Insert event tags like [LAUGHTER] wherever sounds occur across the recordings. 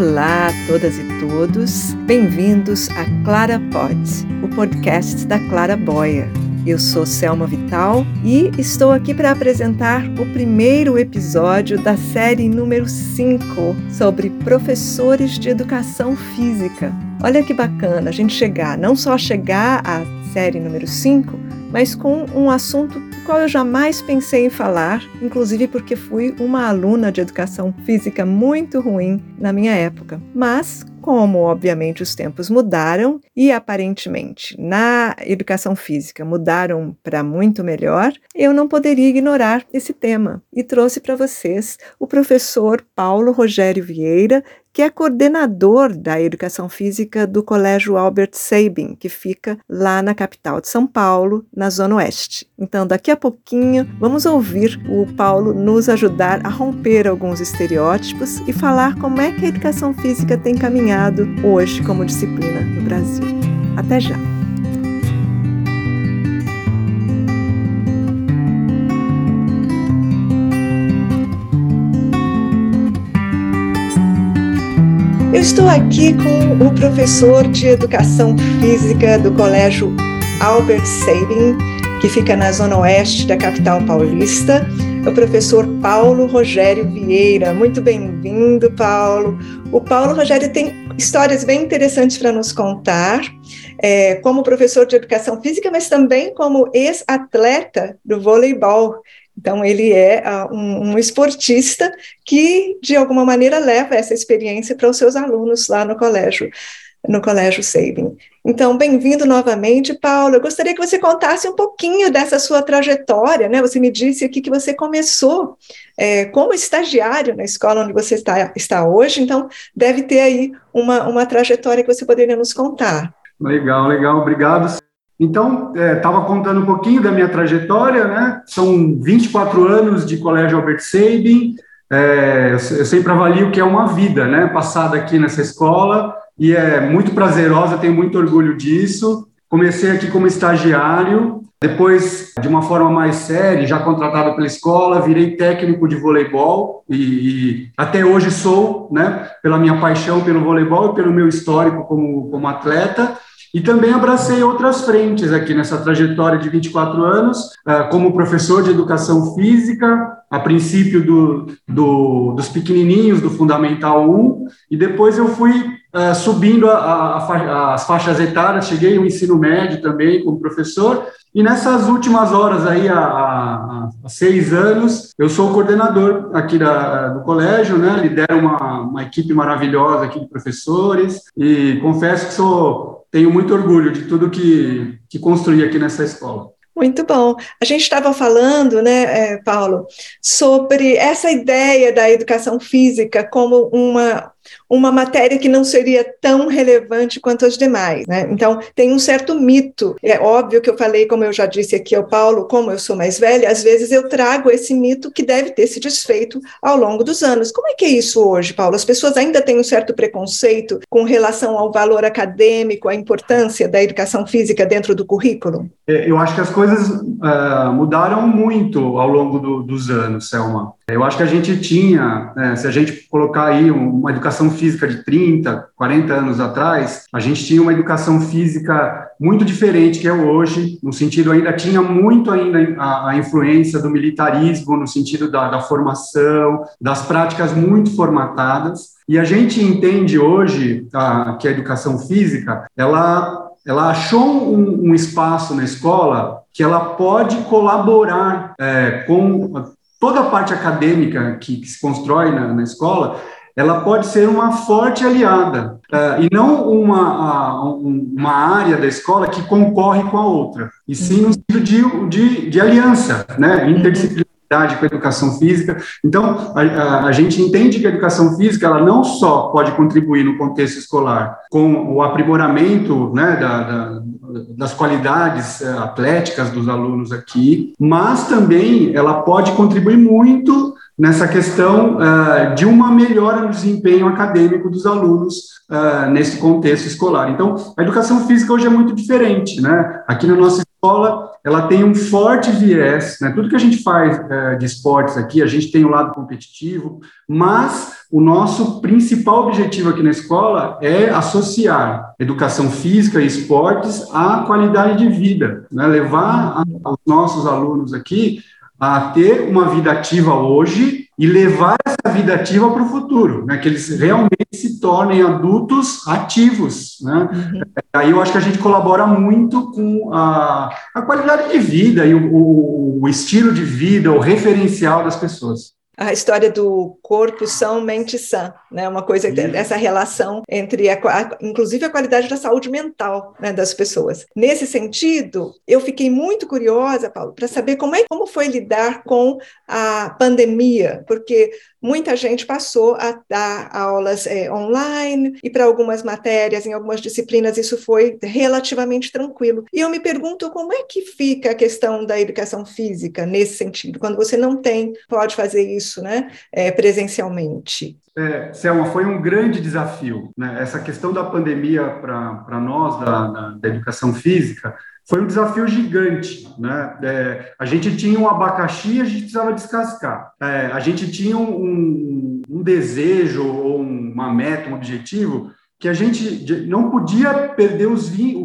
Olá a todas e todos, bem-vindos a Clara Pod, o podcast da Clara Boia. Eu sou Selma Vital e estou aqui para apresentar o primeiro episódio da série número 5 sobre professores de educação física. Olha que bacana a gente chegar, não só chegar à série número 5, mas com um assunto qual eu jamais pensei em falar, inclusive porque fui uma aluna de educação física muito ruim na minha época. Mas, como obviamente os tempos mudaram e aparentemente na educação física mudaram para muito melhor, eu não poderia ignorar esse tema e trouxe para vocês o professor Paulo Rogério Vieira, que é coordenador da educação física do Colégio Albert Sabin, que fica lá na capital de São Paulo, na Zona Oeste. Então, daqui a pouquinho, vamos ouvir o Paulo nos ajudar a romper alguns estereótipos e falar como é que a educação física tem caminhado hoje como disciplina no Brasil. Até já! Eu estou aqui com o professor de Educação Física do Colégio Albert Sabin, que fica na zona oeste da capital paulista, o professor Paulo Rogério Vieira. Muito bem-vindo, Paulo. O Paulo Rogério tem histórias bem interessantes para nos contar, é, como professor de Educação Física, mas também como ex-atleta do voleibol. Então, ele é uh, um, um, esportista que, de alguma maneira, leva essa experiência para os seus alunos lá no colégio, no Colégio Sabin. Então, bem-vindo novamente, Paulo. Eu gostaria que você contasse um pouquinho dessa sua trajetória, né? Você me disse aqui que você começou é, como estagiário na escola onde você está, está hoje, então deve ter aí uma, uma trajetória que você poderia nos contar. Legal, legal. Obrigado, então, estava é, contando um pouquinho da minha trajetória, né? São 24 anos de Colégio Albert Sabin. É, eu sempre avalio que é uma vida, né? Passada aqui nessa escola e é muito prazerosa, tenho muito orgulho disso. Comecei aqui como estagiário, depois, de uma forma mais séria, já contratado pela escola, virei técnico de voleibol e, e, até hoje sou, né, pela minha paixão pelo voleibol e pelo meu histórico como, como atleta. E também abracei outras frentes aqui nessa trajetória de 24 anos, ah, como professor de educação física, a princípio do, do, dos pequenininhos do Fundamental 1, e depois eu fui uh, subindo a, a, a, as faixas etárias, cheguei ao ensino médio também como professor, e nessas últimas horas aí, há, há, seis anos, eu sou coordenador aqui da, do colégio, né? Lidero uma, uma equipe maravilhosa aqui de professores e confesso que sou, tenho muito orgulho de tudo que, que construí aqui nessa escola. Muito bom. A gente estava falando, né, é, Paulo, sobre essa ideia da educação física como uma uma matéria que não seria tão relevante quanto as demais. Né? Então, tem um certo mito. É óbvio que eu falei, como eu já disse aqui ao Paulo, como eu sou mais velha, às vezes eu trago esse mito que deve ter se desfeito ao longo dos anos. Como é que é isso hoje, Paulo? As pessoas ainda têm um certo preconceito com relação ao valor acadêmico, à importância da educação física dentro do currículo? É, eu acho que as coisas uh, mudaram muito ao longo do, dos anos, Selma. Eu acho que a gente tinha, né, se a gente colocar aí uma educação física de 30, 40 anos atrás, a gente tinha uma educação física muito diferente que é hoje, no sentido ainda tinha muito ainda a, a influência do militarismo, no sentido da, da formação, das práticas muito formatadas. E a gente entende hoje a, que a educação física, ela ela achou um, um, espaço na escola que ela pode colaborar é, com toda a parte acadêmica que, que se constrói na, na, escola, ela pode ser uma forte aliada, uh, e não uma, uh, uma área da escola que concorre com a outra, e sim no sentido de, de, de aliança, né, interdisciplinar com a educação física. Então, a, a, a, gente entende que a educação física ela não só pode contribuir no contexto escolar com o aprimoramento né, da, da, das qualidades uh, atléticas dos alunos aqui, mas também ela pode contribuir muito nessa questão uh, de uma melhora no desempenho acadêmico dos alunos uh, nesse contexto escolar. Então, a educação física hoje é muito diferente, né? Aqui na nossa escola, ela tem um forte viés, né? Tudo que a gente faz uh, de esportes aqui, a gente tem o lado competitivo, mas o nosso principal objetivo aqui na escola é associar educação física e esportes à qualidade de vida, né? levar os nossos alunos aqui a ter uma vida ativa hoje e levar essa vida ativa para o futuro, né? que eles realmente se tornem adultos ativos. Né? Uhum. Aí eu acho que a gente colabora muito com a, a qualidade de vida e o, o, o estilo de vida, o referencial das pessoas a história do corpo são, mente sã, né? Uma coisa, essa relação entre, a, a, inclusive, a qualidade da saúde mental né, das pessoas. Nesse sentido, eu fiquei muito curiosa, Paulo, para saber como, é, como foi lidar com a pandemia, porque muita gente passou a dar aulas é, online e para algumas matérias, em algumas disciplinas, isso foi relativamente tranquilo. E eu me pergunto como é que fica a questão da educação física nesse sentido, quando você não tem, pode fazer isso né, é, presencialmente? É, Selma, foi um grande desafio. Né? Essa questão da pandemia para nós, da, da, da, educação física, foi um desafio gigante. Né? É, a gente tinha um abacaxi e a gente precisava descascar. É, a gente tinha um, um, um desejo ou uma meta, um objetivo que a gente não podia perder o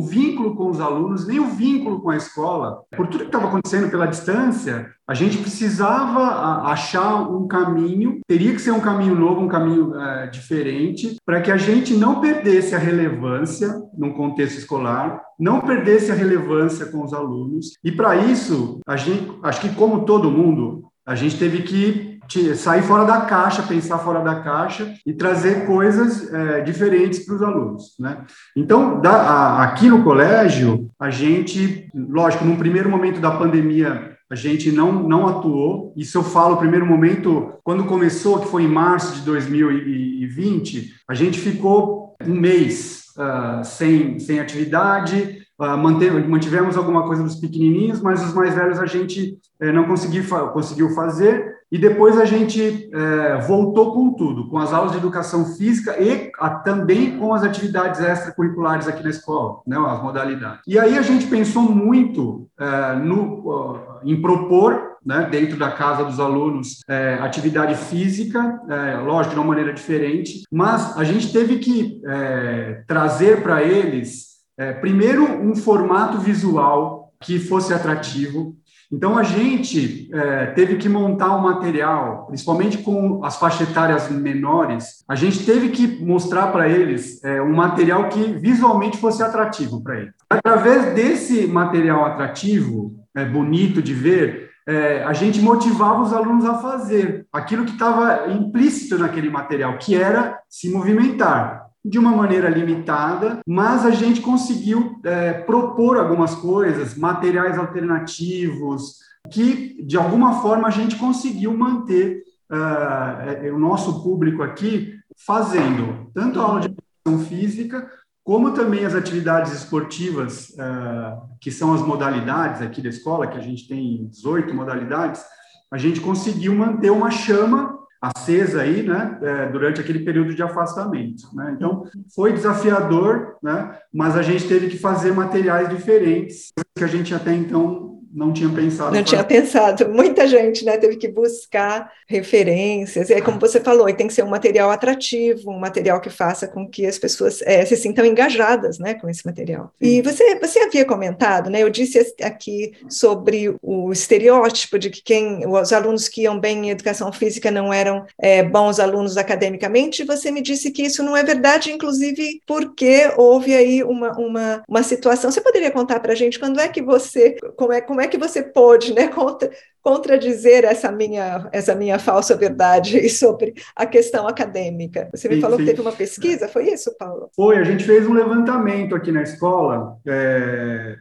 vínculo com os alunos, nem o vínculo com a escola. Por tudo que estava acontecendo pela distância, a gente precisava achar um caminho, teria que ser um caminho novo, um caminho é, diferente, para que a gente não perdesse a relevância num contexto escolar, não perdesse a relevância com os alunos. E para isso, a gente, acho que como todo mundo, a gente teve que sair fora da caixa, pensar fora da caixa e trazer coisas é, diferentes para os alunos, né? Então, da, a, aqui no colégio, a gente, lógico, num primeiro momento da pandemia, a gente não, não atuou. Isso eu falo, primeiro momento, quando começou, que foi em março de 2020, a gente ficou um mês uh, sem, sem atividade, uh, mantivemos alguma coisa dos pequenininhos, mas os mais velhos a gente uh, não conseguiu, conseguiu fazer. E depois a gente é, voltou com tudo, com as aulas de educação física e a, também com as atividades extracurriculares aqui na escola, né, as modalidades. E aí a gente pensou muito é, no, em propor né, dentro da casa dos alunos, é, atividade física, é, lógico, de uma maneira diferente, mas a gente teve que é, trazer para eles, é, primeiro, um formato visual que fosse atrativo, então, a gente é, teve que montar um material, principalmente com as faixas etárias menores, a gente teve que mostrar para eles é, um material que visualmente fosse atrativo para eles. Através desse material atrativo, é, bonito de ver, é, a gente motivava os alunos a fazer aquilo que estava implícito naquele material, que era se movimentar de uma maneira limitada, mas a gente conseguiu é, propor algumas coisas, materiais alternativos, que de alguma forma a gente conseguiu manter uh, o nosso público aqui fazendo tanto a aula de educação física, como também as atividades esportivas, uh, que são as modalidades aqui da escola, que a gente tem 18 modalidades, a gente conseguiu manter uma chama acesa aí, né, é, durante aquele período de afastamento, né? Então, foi desafiador, né, mas a gente teve que fazer materiais diferentes que a gente até então não tinha pensado. Não tinha pensado. Muita gente né, teve que buscar referências. E é como você falou, e tem que ser um material atrativo, um material que faça com que as pessoas é, se sintam engajadas né, com esse material. E você, você havia comentado, né, eu disse aqui sobre o estereótipo de que quem, os alunos que iam bem em educação física não eram é, bons alunos academicamente, e você me disse que isso não é verdade, inclusive porque houve aí uma, uma, uma situação. Você poderia contar para a gente quando é que você, como é, como é é que você pôde né, contra, contradizer essa minha, essa minha falsa verdade [LAUGHS] sobre a questão acadêmica? Você me sim, falou sim. que teve uma pesquisa, foi isso, Paulo? Foi, a gente fez um levantamento aqui na escola, é,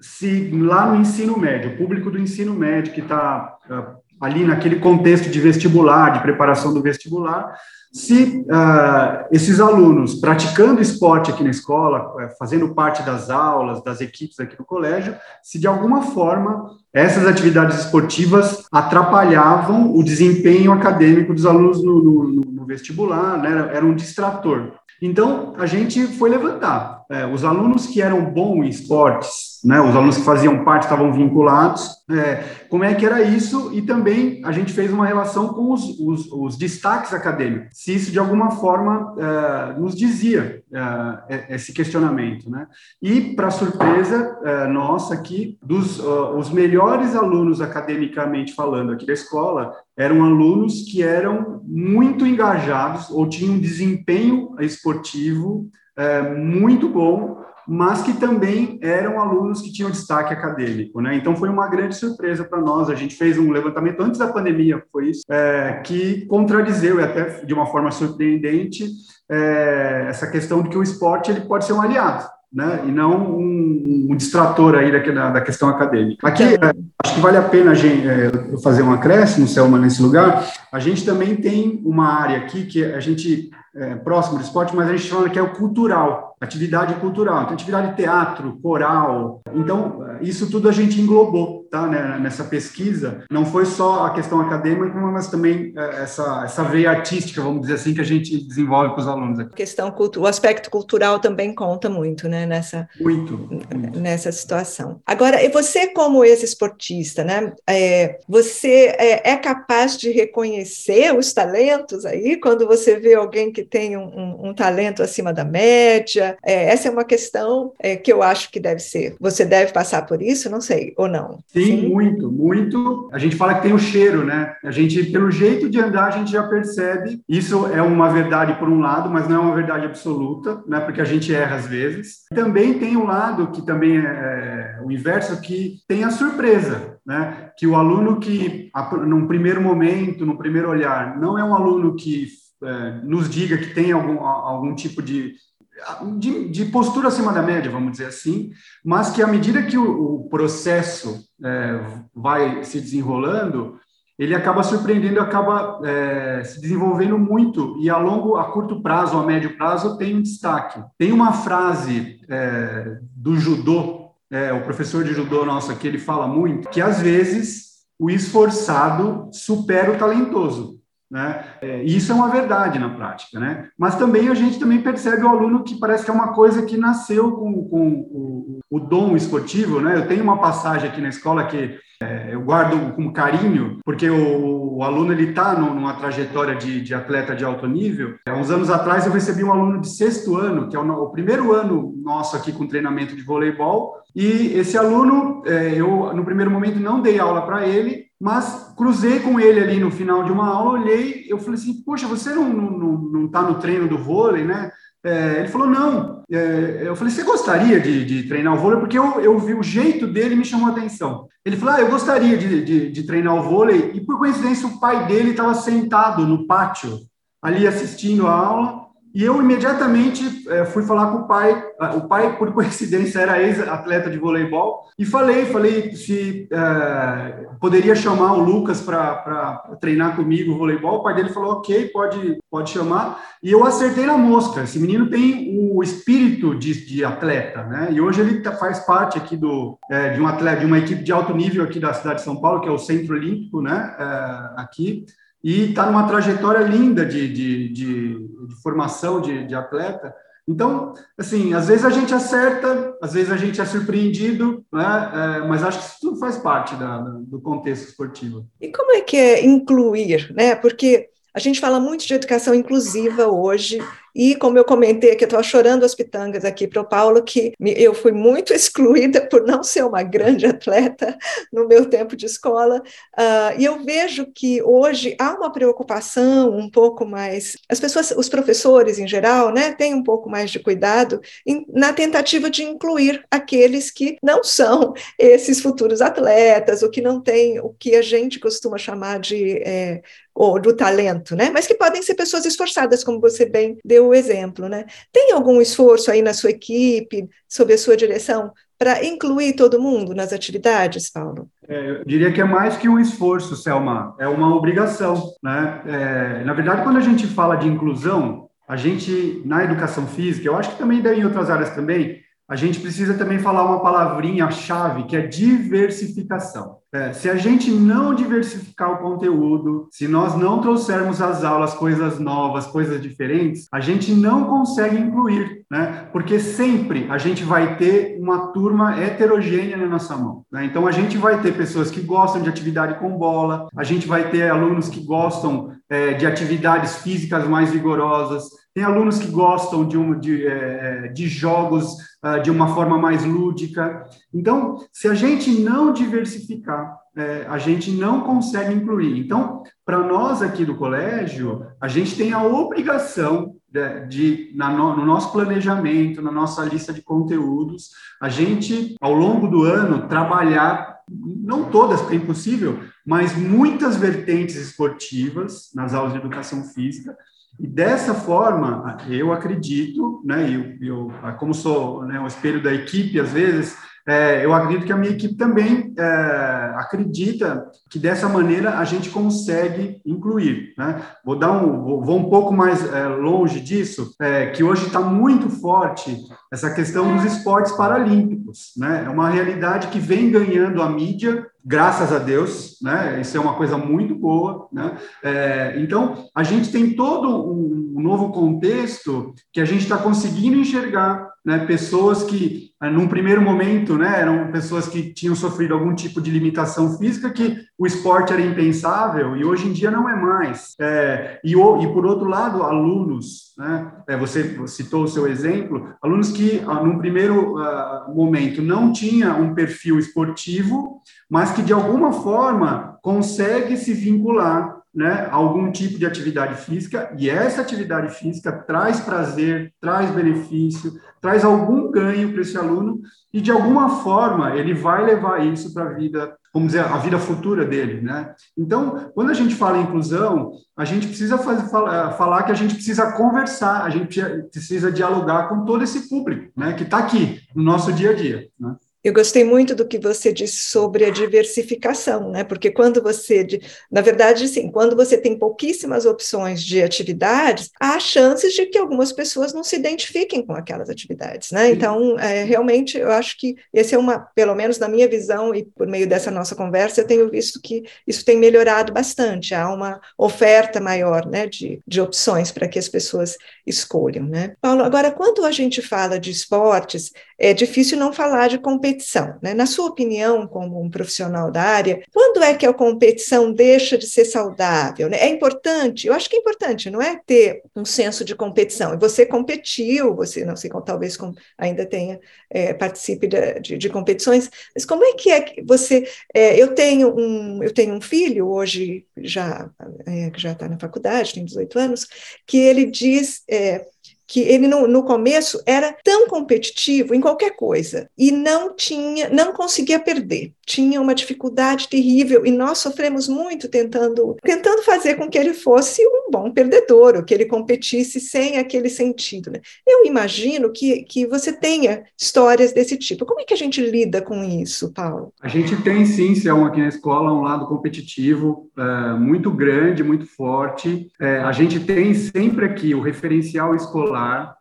se lá no ensino médio, o público do ensino médio que está ali naquele contexto de vestibular, de preparação do vestibular, se uh, esses alunos praticando esporte aqui na escola, eh, fazendo parte das aulas, das equipes aqui no colégio, se de alguma forma essas atividades esportivas atrapalhavam o desempenho acadêmico dos alunos no, no, no vestibular, né? era, era um distrator. Então, a gente foi levantar. É, os alunos que eram bons em esportes, né, os alunos que faziam parte, estavam vinculados, é, como é que era isso? E também a gente fez uma relação com os, os, os destaques acadêmicos, se isso de alguma forma é, nos dizia é, esse questionamento. Né? E, para surpresa é, nossa aqui, dos uh, os melhores alunos academicamente falando aqui da escola, eram alunos que eram muito engajados ou tinham desempenho esportivo é, muito bom, mas que também eram alunos que tinham destaque acadêmico, né? Então foi uma grande surpresa para nós. A gente fez um levantamento antes da pandemia, foi isso, é, que contradizeu e até de uma forma surpreendente é, essa questão de que o esporte ele pode ser um aliado né? E não um, um distrator aí da, da, questão acadêmica. Aqui, é, acho que vale a pena a gente, é, fazer um acréscimo, Selma, nesse lugar. A gente também tem uma área aqui que a gente é, próximo do esporte, mas a gente fala que é o cultural, atividade cultural. Então, atividade de teatro, coral. Então, isso tudo a gente englobou tá, né, nessa pesquisa. Não foi só a questão acadêmica, mas também é, essa, essa veia artística, vamos dizer assim, que a gente desenvolve com os alunos. Aqui. A questão, o aspecto cultural também conta muito né, nessa, muito, muito. nessa situação. Agora, e você como ex-esportista, né, é, você é, é capaz de reconhecer os talentos aí, quando você vê alguém que tem um, um, um talento acima da média? É, essa é uma questão é, que eu acho que deve ser. Você deve passar por isso, não sei, ou não? Sim, Sim, muito, muito. A gente fala que tem o cheiro, né? A gente, pelo jeito de andar, a gente já percebe. Isso é uma verdade por um lado, mas não é uma verdade absoluta, né? Porque a gente erra às vezes. Também tem um lado que também é, é o inverso, que tem a surpresa, né? Que o aluno que, num primeiro momento, no primeiro olhar, não é um aluno que é, nos diga que tem algum, algum tipo de, de, de, postura acima da média, vamos dizer assim, mas que à medida que o, o processo é, vai se desenrolando, ele acaba surpreendendo, acaba é, se desenvolvendo muito e a longo, a curto prazo, a médio prazo, tem um destaque. Tem uma frase é, do judô, é, o professor de judô nosso aqui, ele fala muito, que às vezes o esforçado supera o talentoso. Né? É, isso é uma verdade na prática, né? Mas também a gente também percebe o aluno que parece que é uma coisa que nasceu com, com o, o, dom esportivo, né? Eu tenho uma passagem aqui na escola que é, eu guardo com carinho, porque o, o aluno ele está numa trajetória de, de, atleta de alto nível. Há uns anos atrás eu recebi um aluno de sexto ano, que é o, o primeiro ano nosso aqui com treinamento de voleibol, e esse aluno, é, eu no primeiro momento não dei aula para ele, mas cruzei com ele ali no final de uma aula, olhei, eu falei assim, poxa, você não não, não, tá no treino do vôlei, né? É, ele falou, não. É, eu falei, você gostaria de, de, treinar o vôlei? Porque eu, eu vi o jeito dele me chamou a atenção. Ele falou, ah, eu gostaria de, de, de treinar o vôlei. E, por coincidência, o pai dele estava sentado no pátio, ali assistindo a aula. E eu imediatamente é, fui falar com o pai. O pai, por coincidência, era ex-atleta de voleibol. E falei, falei se é, poderia chamar o Lucas para treinar comigo voleibol. O pai dele falou, ok, pode, pode chamar. E eu acertei na mosca. Esse menino tem o espírito de, de atleta, né? E hoje ele tá, faz parte aqui do, é, de um atleta, de uma equipe de alto nível aqui da cidade de São Paulo, que é o Centro Olímpico, né? aqui e está numa trajetória linda de, de, de formação de, de, atleta. Então, assim, às vezes a gente acerta, às vezes a gente é surpreendido, né? É, mas acho que isso tudo faz parte da, do contexto esportivo. E como é que é incluir, né? Porque a gente fala muito de educação inclusiva hoje, e como eu comentei que eu estou chorando as pitangas aqui para o Paulo, que eu fui muito [LAUGHS] excluída por não ser uma grande atleta no meu tempo de escola. Uh, e eu vejo que hoje há uma preocupação um pouco mais. As pessoas, os professores em geral, né, têm um pouco mais de cuidado em, na tentativa de incluir aqueles que não são [LAUGHS] esses futuros atletas, ou que não têm o que a gente costuma chamar de. É, ou do talento, né? Mas que podem ser pessoas esforçadas, como você bem deu o exemplo, né? Tem algum esforço aí na sua equipe, sob a sua direção, para incluir todo mundo nas atividades, Paulo? É, eu diria que é mais que um esforço, Selma, é uma obrigação, né? É, na verdade, quando a gente fala de inclusão, a gente, na educação física, eu acho que também em outras áreas também, a gente precisa também falar uma palavrinha-chave, que é diversificação. É, se a gente não diversificar o conteúdo, se nós não trouxermos às aulas coisas novas, coisas diferentes, a gente não consegue incluir, né? Porque sempre a gente vai ter uma turma heterogênea na nossa mão. Né? Então a gente vai ter pessoas que gostam de atividade com bola, a gente vai ter alunos que gostam é, de atividades físicas mais vigorosas, tem alunos que gostam de, um, de, é, de jogos uh, de uma forma mais lúdica. Então, se a gente não diversificar, é, a gente não consegue incluir. Então, para nós aqui do colégio, a gente tem a obrigação de, de na no, no, nosso planejamento, na nossa lista de conteúdos, a gente, ao longo do ano, trabalhar, não todas, porque é impossível, mas muitas vertentes esportivas nas aulas de educação física, e dessa forma, eu acredito, né, eu, eu como sou né, o espelho da equipe, às vezes, é, eu acredito que a minha equipe também é, acredita que dessa maneira a gente consegue incluir. Né? Vou dar um, vou, um pouco mais é, longe disso, é, que hoje está muito forte essa questão dos esportes paralímpicos. Né? É uma realidade que vem ganhando a mídia graças a Deus, né? Isso é uma coisa muito boa, né? É, então, a gente tem todo um novo contexto que a gente está conseguindo enxergar, né? Pessoas que, eh, num primeiro momento, né? Eram pessoas que tinham sofrido algum tipo de limitação física, que o esporte era impensável e hoje em dia não é mais. É, e, o, e por outro lado, alunos, né? É, você citou o seu exemplo, alunos que, ah, num primeiro uh, momento, não tinha um perfil esportivo mas que de alguma forma consegue se vincular né, a algum tipo de atividade física, e essa atividade física traz prazer, traz benefício, traz algum ganho para esse aluno, e de alguma forma ele vai levar isso para a vida, vamos dizer, a vida futura dele. Né? Então, quando a gente fala em inclusão, a gente precisa fazer, falar, falar que a gente precisa conversar, a gente precisa dialogar com todo esse público né, que está aqui no nosso dia a dia. Né? Eu gostei muito do que você disse sobre a diversificação, né? Porque quando você, na verdade, sim, quando você tem pouquíssimas opções de atividades, há chances de que algumas pessoas não se identifiquem com aquelas atividades, né? Então, é, realmente, eu acho que esse é uma, pelo menos na minha visão e por meio dessa nossa conversa, eu tenho visto que isso tem melhorado bastante. Há uma oferta maior, né, de, de opções para que as pessoas escolham, né? Paulo, agora, quando a gente fala de esportes, é difícil não falar de competição. Né? Na sua opinião, como um profissional da área, quando é que a competição deixa de ser saudável? Né? É importante, eu acho que é importante, não é ter um senso de competição. E você competiu, você não sei, talvez ainda tenha, é, participe de, de, de, competições, mas como é que é que você. É, eu, tenho um, eu tenho um filho, hoje já, é, já está na faculdade, tem 18 anos, que ele diz. É, que ele no, no, começo era tão competitivo em qualquer coisa e não tinha, não conseguia perder. Tinha uma dificuldade terrível e nós sofremos muito tentando, tentando fazer com que ele fosse um bom perdedor, ou que ele competisse sem aquele sentido. Né? Eu imagino que, que você tenha histórias desse tipo. Como é que a gente lida com isso, Paulo? A gente tem sim, Selma, aqui na escola, um lado competitivo é, muito grande, muito forte. É, a gente tem sempre aqui o referencial escolar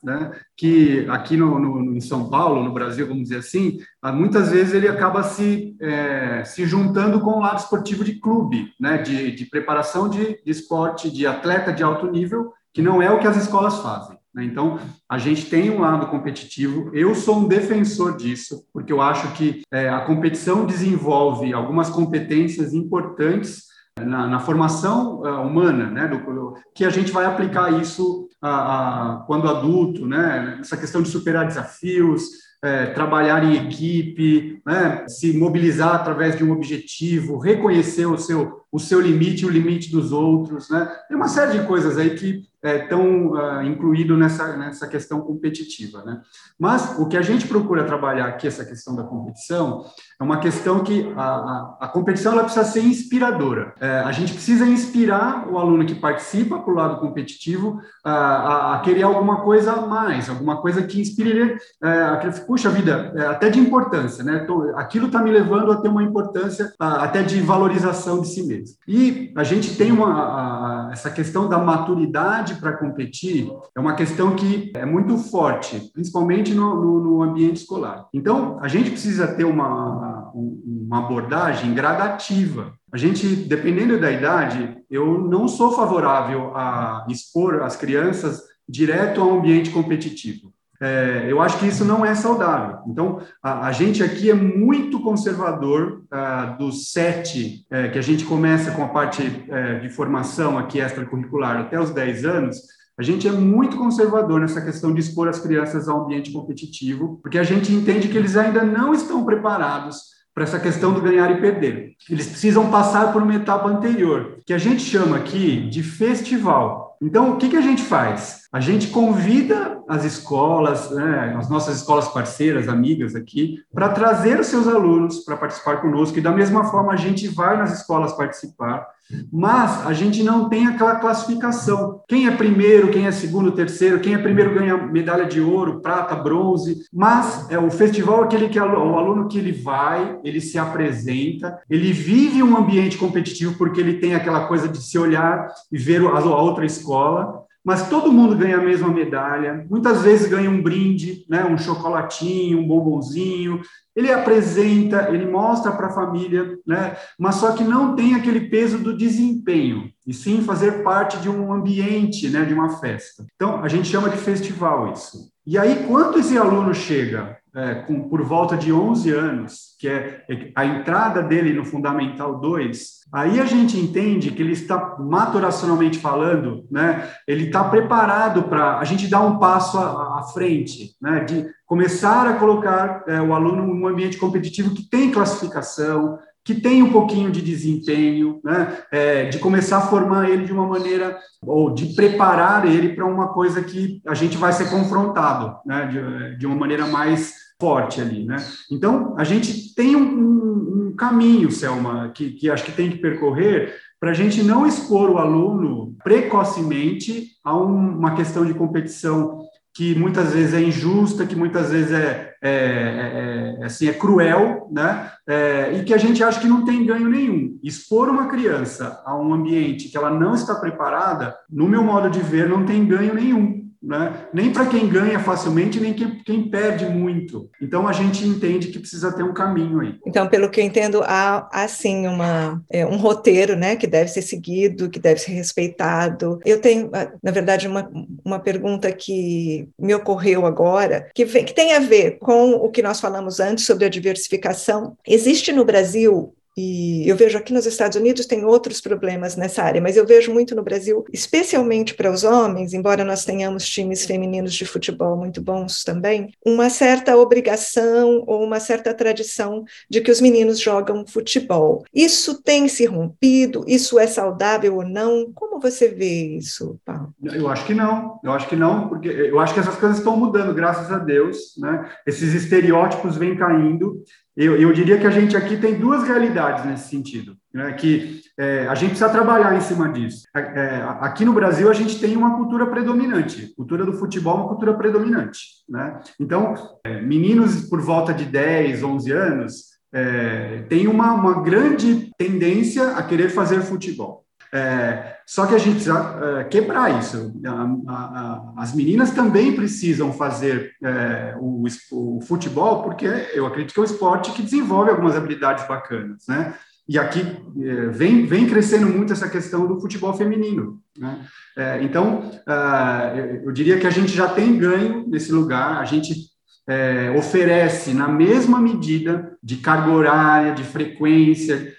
né, que aqui no, no, em São Paulo, no Brasil, vamos dizer assim, ah, muitas vezes ele acaba se, é, se juntando com o lado esportivo de clube, né, de, de preparação de, de esporte, de atleta de alto nível, que não é o que as escolas fazem. Né? Então, a gente tem um lado competitivo. Eu sou um defensor disso, porque eu acho que é, a competição desenvolve algumas competências importantes na, na formação uh, humana, né, do, que a gente vai aplicar isso uh, uh, quando adulto, né, essa questão de superar desafios, é, trabalhar em equipe, né, se mobilizar através de um objetivo, reconhecer o seu, o seu limite e o limite dos outros, né, tem uma série de coisas aí que é, tão uh, incluído nessa, nessa questão competitiva. Né? Mas o que a gente procura trabalhar aqui, essa questão da competição, é uma questão que a, a, a competição ela precisa ser inspiradora. É, a gente precisa inspirar o aluno que participa para o lado competitivo a, a, a, querer alguma coisa a mais, alguma coisa que inspire ele, é, puxa vida, é, até de importância, né? Tô, aquilo está me levando a ter uma importância até de valorização de si mesmo. E a gente tem uma, essa questão da maturidade para competir, é uma questão que é muito forte, principalmente no, no, no ambiente escolar. Então, a gente precisa ter uma uma abordagem gradativa. A gente, dependendo da idade, eu não sou favorável a expor as crianças direto ao ambiente competitivo. É, eu acho que isso não é saudável. Então, a, a gente aqui é muito conservador uh, dos sete, é, que a gente começa com a parte é, de formação aqui extracurricular até os 10 anos, a gente é muito conservador nessa questão de expor as crianças ao ambiente competitivo, porque a gente entende que eles ainda não estão preparados para essa questão do ganhar e perder. Eles precisam passar por uma etapa anterior, que a gente chama aqui de festival. Então, o que, que a gente faz? A gente convida as escolas, né, as nossas escolas parceiras, amigas aqui, para trazer os seus alunos para participar conosco, e da mesma forma a gente vai nas escolas participar, mas a gente não tem aquela classificação. Quem é primeiro, quem é segundo, terceiro, quem é primeiro ganha medalha de ouro, prata, bronze, mas é o festival é aquele que o aluno que ele vai, ele se apresenta, ele vive um ambiente competitivo porque ele tem aquela coisa de se olhar e ver a outra escola, mas todo mundo ganha a mesma medalha, muitas vezes ganha um brinde, né, um chocolatinho, um bombonzinho, ele apresenta, ele mostra para a família, né, mas só que não tem aquele peso do desempenho, e sim fazer parte de um ambiente, né, de uma festa. Então, a gente chama de festival isso. E aí, quando esse aluno chega é, com, por volta de 11 anos, que é a entrada dele no Fundamental 2, aí a gente entende que ele está, maturacionalmente falando, né, ele está preparado para a gente dar um passo à, frente, né, de começar a colocar é, o aluno num ambiente competitivo que tem classificação, que tem um pouquinho de desempenho, né? É, de começar a formar ele de uma maneira, ou de preparar ele para uma coisa que a gente vai ser confrontado, né? de, de uma maneira mais forte ali, né? Então, a gente tem um, um, um caminho, Selma, que, que acho que tem que percorrer para a gente não expor o aluno precocemente a um, uma questão de competição que muitas vezes é injusta, que muitas vezes é, é, é, é assim, é cruel, né? É, e que a gente acha que não tem ganho nenhum. Expor uma criança a um ambiente que ela não está preparada, no meu modo de ver, não tem ganho nenhum né? nem para quem ganha facilmente, nem quem, quem, perde muito. Então, a gente entende que precisa ter um caminho aí. Então, pelo que eu entendo, há, há sim uma, é, um roteiro né, que deve ser seguido, que deve ser respeitado. Eu tenho, ah, na verdade, uma, uma pergunta que me ocorreu agora, que, vem, que tem a ver com o que nós falamos antes sobre a diversificação. Existe no Brasil e eu vejo aqui nos Estados Unidos tem outros problemas nessa área, mas eu vejo muito no Brasil, especialmente para os homens, embora nós tenhamos times femininos de futebol muito bons também, uma certa obrigação ou uma certa tradição de que os meninos jogam futebol. Isso tem se rompido? Isso é saudável ou não? Como você vê isso, Paulo? Eu acho que não. Eu acho que não, porque eu acho que essas coisas estão mudando, graças a Deus, né? Esses estereótipos vêm caindo eu, eu, diria que a gente aqui tem duas realidades nesse sentido, né? que é, a gente precisa trabalhar em cima disso. É, é, aqui no Brasil, a gente tem uma cultura predominante, cultura do futebol é uma cultura predominante. Né? Então, é, meninos por volta de 10, 11 anos é, têm uma, uma grande tendência a querer fazer futebol. É, só que a gente precisa é, quebrar isso. A, a, a, as meninas também precisam fazer é, o, o, futebol, porque eu acredito que é um esporte que desenvolve algumas habilidades bacanas, né? E aqui é, vem, vem crescendo muito essa questão do futebol feminino. Né? É, então, é, eu diria que a gente já tem ganho nesse lugar, a gente oferece na mesma medida de carga horária, de frequência,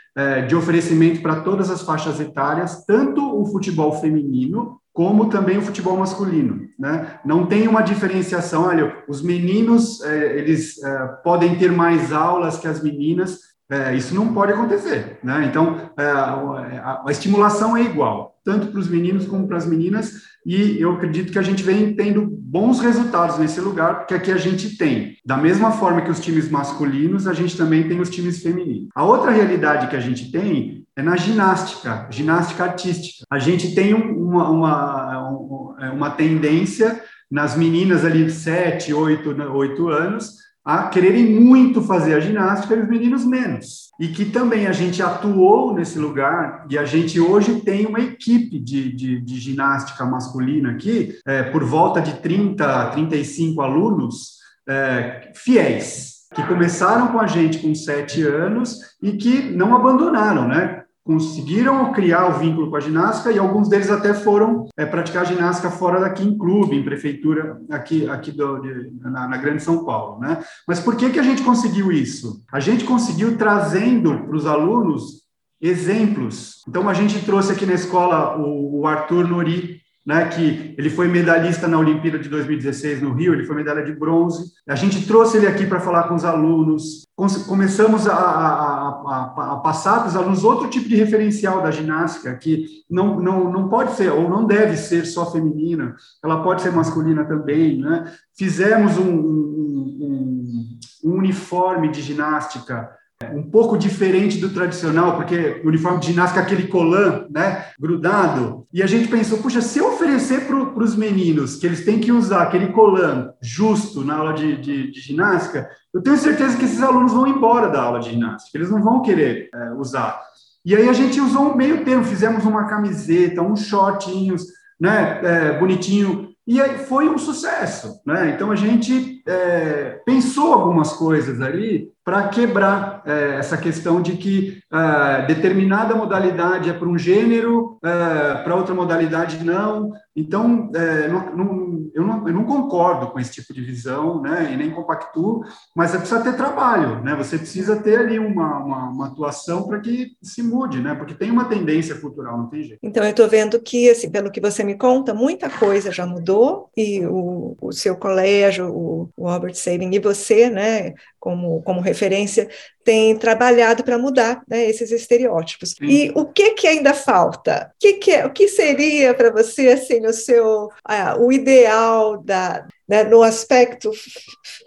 de oferecimento para todas as faixas etárias, tanto o futebol feminino como também o futebol masculino, né? Não tem uma diferenciação, olha, os meninos, é, eles é, podem ter mais aulas que as meninas, é, isso não pode acontecer, né? Então, é, a, a, estimulação é igual, tanto para os meninos como para as meninas, e eu acredito que a gente vem tendo bons resultados nesse lugar, porque aqui a gente tem, da mesma forma que os times masculinos, a gente também tem os times femininos. A outra realidade que a gente tem é na ginástica, ginástica artística. A gente tem uma, uma, é, uma tendência nas meninas ali de 7, 8, 8 anos, a quererem muito fazer a ginástica e os meninos menos. E que também a gente atuou nesse lugar e a gente hoje tem uma equipe de, de, de ginástica masculina aqui, é, por volta de 30, 35 alunos é, fiéis, que começaram com a gente com sete anos e que não abandonaram, né? Conseguiram criar o vínculo com a ginástica e alguns deles até foram é, praticar ginástica fora daqui em clube, em prefeitura aqui, aqui do, de, na, na, Grande São Paulo, né? Mas por que que a gente conseguiu isso? A gente conseguiu trazendo para os alunos exemplos. Então a gente trouxe aqui na escola o, o Arthur Nori, né, que ele foi medalhista na Olimpíada de 2016 no Rio, ele foi medalha de bronze. A gente trouxe ele aqui para falar com os alunos, começamos a, a, a, a passar para os alunos outro tipo de referencial da ginástica, que não, não, não pode ser, ou não deve ser só feminina, ela pode ser masculina também. Né? Fizemos um, um, um, um uniforme de ginástica um pouco diferente do tradicional, porque o uniforme de ginástica é aquele colã, né, grudado. E a gente pensou, puxa, se eu oferecer para os meninos que eles têm que usar aquele colã justo na aula de, de, de, ginástica, eu tenho certeza que esses alunos vão embora da aula de ginástica, eles não vão querer é, usar. E aí a gente usou um meio termo, fizemos uma camiseta, uns shortinhos, né, é, bonitinho, e foi um sucesso, né? Então a gente é, pensou algumas coisas ali para quebrar é, essa questão de que é, determinada modalidade é para um gênero, é, para outra modalidade não. Então, é, não, não, eu, não, eu não concordo com esse tipo de visão, né, e nem compactuo, mas é precisa ter trabalho, né, você precisa ter ali uma, uma, uma atuação para que se mude, né, porque tem uma tendência cultural, não tem jeito. Então, eu estou vendo que, assim, pelo que você me conta, muita coisa já mudou e o, o seu colégio, o, o Albert Sabin e você, né, como, como referência, tem trabalhado para mudar né, esses estereótipos. Sim. E o que, que ainda falta? O que, que, é, o que seria para você assim o seu ah, o ideal da, né, no aspecto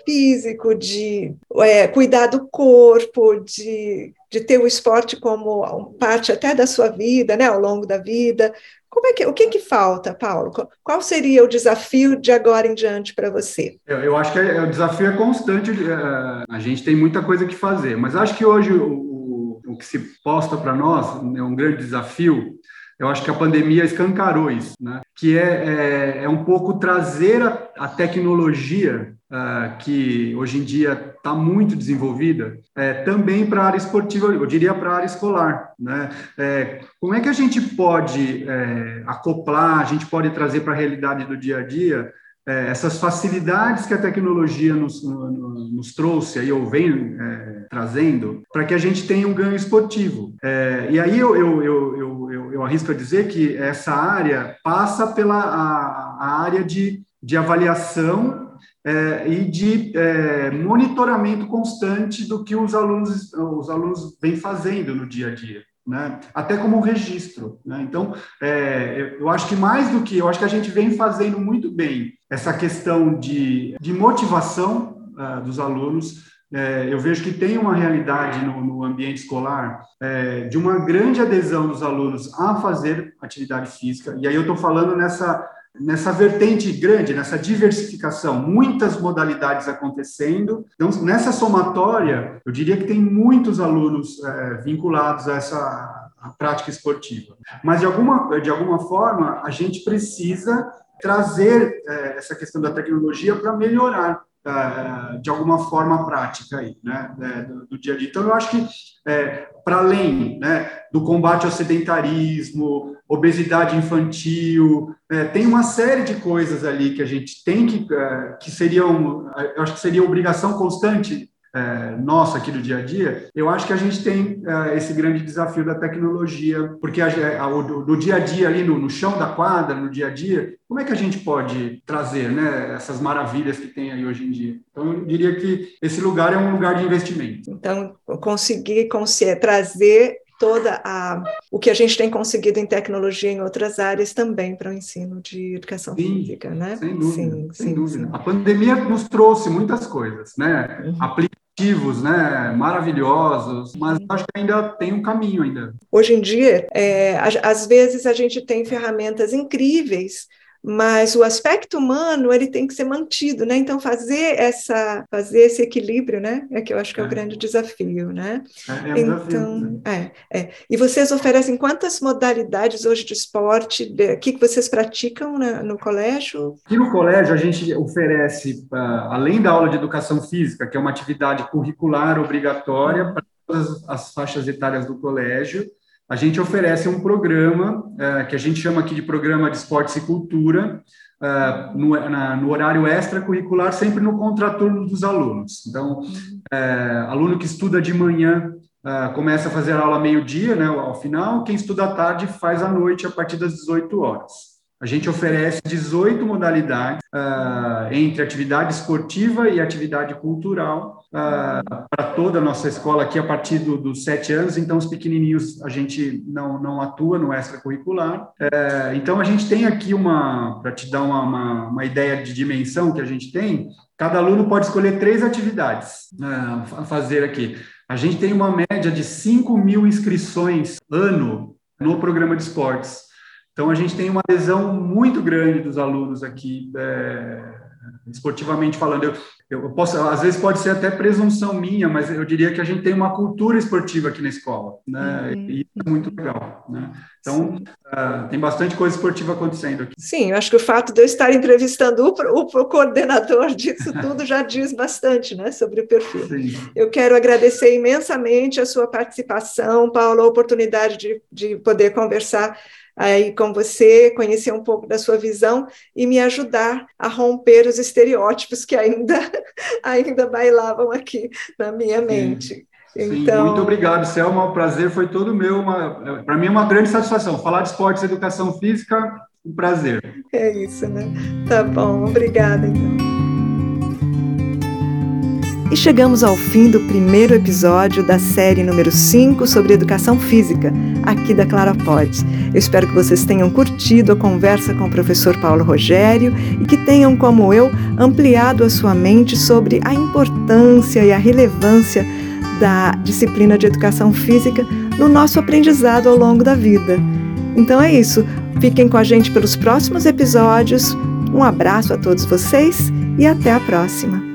físico de é, cuidar do corpo, de, de ter o esporte como parte até da sua vida, né, ao longo da vida? Como é que, o que, que falta, Paulo? Qual seria o desafio de agora em diante para você? Eu, eu, acho que é, o desafio é constante. É, a gente tem muita coisa que fazer, mas acho que hoje o, o, o que se posta para nós é um grande desafio. Eu acho que a pandemia escancarou isso, né? que é, é, é um pouco trazer a, a tecnologia uh, que hoje em dia está muito desenvolvida, é, também para a área esportiva, eu diria para a área escolar. Né? É, como é que a gente pode é, acoplar, a gente pode trazer para a realidade do dia a dia é, essas facilidades que a tecnologia nos, no, nos trouxe aí, ou vem é, trazendo, para que a gente tenha um ganho esportivo. É, e aí eu, eu, eu, eu, eu arrisco a dizer que essa área passa pela a, a área de, de avaliação é, e de é, monitoramento constante do que os alunos, os alunos vêm fazendo no dia a dia. Né? até como registro. Né? Então, é, eu acho que mais do que, eu acho que a gente vem fazendo muito bem essa questão de, de motivação uh, dos alunos. É, eu vejo que tem uma realidade no, no ambiente escolar é, de uma grande adesão dos alunos a fazer atividade física, e aí eu estou falando nessa nessa vertente grande, nessa diversificação, muitas modalidades acontecendo. Então, nessa somatória, eu diria que tem muitos alunos é, vinculados a essa a prática esportiva. Mas, de alguma, de alguma forma, a gente precisa trazer é, essa questão da tecnologia para melhorar é, de alguma forma prática aí, né, é, do, dia a dia. Então, eu acho que, é, para além né, do combate ao sedentarismo, obesidade infantil, é, tem uma série de coisas ali que a gente tem que, é, que seriam, eu acho que seria obrigação constante é, nosso aqui do dia a dia, eu acho que a gente tem é, esse grande desafio da tecnologia, porque a, a, do, do, dia a dia ali no, no, chão da quadra, no dia a dia, como é que a gente pode trazer né, essas maravilhas que tem aí hoje em dia? Então, eu diria que esse lugar é um lugar de investimento. Então, conseguir trazer toda a o que a gente tem conseguido em tecnologia em outras áreas também para o ensino de educação sim, física, né? Sem dúvida, sim, sem sim, dúvida. Sim. A pandemia nos trouxe muitas coisas, né? Uhum. Aplicativos, né? Maravilhosos, mas acho que ainda tem um caminho ainda. Hoje em dia, é, às vezes a gente tem ferramentas incríveis mas o aspecto humano ele tem que ser mantido, né? Então fazer essa fazer esse equilíbrio, né? É que eu acho que é, o é. grande desafio, né? É, é então, né? é, é. E vocês oferecem quantas modalidades hoje de esporte? O que, que vocês praticam na, no colégio? Aqui no colégio a gente oferece, uh, além da aula de educação física, que é uma atividade curricular obrigatória para todas as faixas etárias do colégio, a gente oferece um programa é, que a gente chama aqui de Programa de Esportes e Cultura, é, no, na, no, horário extracurricular, sempre no contraturno dos alunos. Então, é, aluno que estuda de manhã começa a fazer aula meio-dia, né, ao final, quem estuda à tarde faz à noite, a partir das 18 horas. A gente oferece 18 modalidades uh, entre atividade esportiva e atividade cultural uh, para toda a nossa escola aqui a partir do, dos sete anos. Então, os pequenininhos a gente não, não atua no extracurricular. Uh, então, a gente tem aqui uma, para te dar uma, uma, uma, ideia de dimensão que a gente tem, cada aluno pode escolher três atividades a fazer aqui. A gente tem uma média de 5 mil inscrições ano no programa de esportes. Então, a gente tem uma adesão muito grande dos alunos aqui, é, esportivamente falando. Eu, eu posso, às vezes pode ser até presunção minha, mas eu diria que a gente tem uma cultura esportiva aqui na escola, né? Uhum. E isso é muito legal, né? Então, uh, tem bastante coisa esportiva acontecendo aqui. Sim, eu acho que o fato de eu estar entrevistando o, o, o coordenador [LAUGHS] disso tudo já diz bastante, né, sobre o perfil. Sim. Eu quero agradecer imensamente a sua participação, Paulo, a oportunidade de, de poder conversar aí com você, conhecer um pouco da sua visão e me ajudar a romper os estereótipos que ainda, [LAUGHS] ainda bailavam aqui na minha mente. Sim. Então... muito obrigado, Selma. O prazer foi todo meu. Para mim é uma grande satisfação. Falar de esportes e educação física, um prazer. É isso, né? Tá bom, obrigada então. E chegamos ao fim do primeiro episódio da série número 5 sobre educação física, aqui da Clara Pod. Eu espero que vocês tenham curtido a conversa com o professor Paulo Rogério e que tenham, como eu, ampliado a sua mente sobre a importância e a relevância da disciplina de educação física no nosso aprendizado ao longo da vida. Então é isso. Fiquem com a gente pelos próximos episódios. Um abraço a todos vocês e até a próxima.